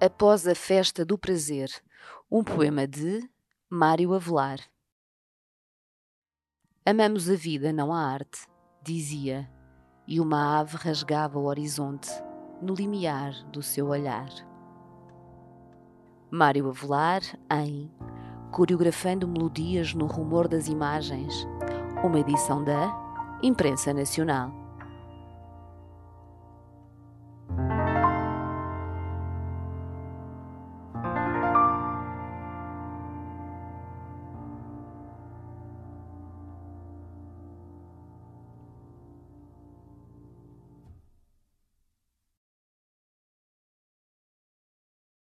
Após a Festa do Prazer, um poema de Mário Avelar. Amamos a vida, não a arte, dizia, e uma ave rasgava o horizonte no limiar do seu olhar. Mário Avelar em Coreografando Melodias no Rumor das Imagens, uma edição da Imprensa Nacional.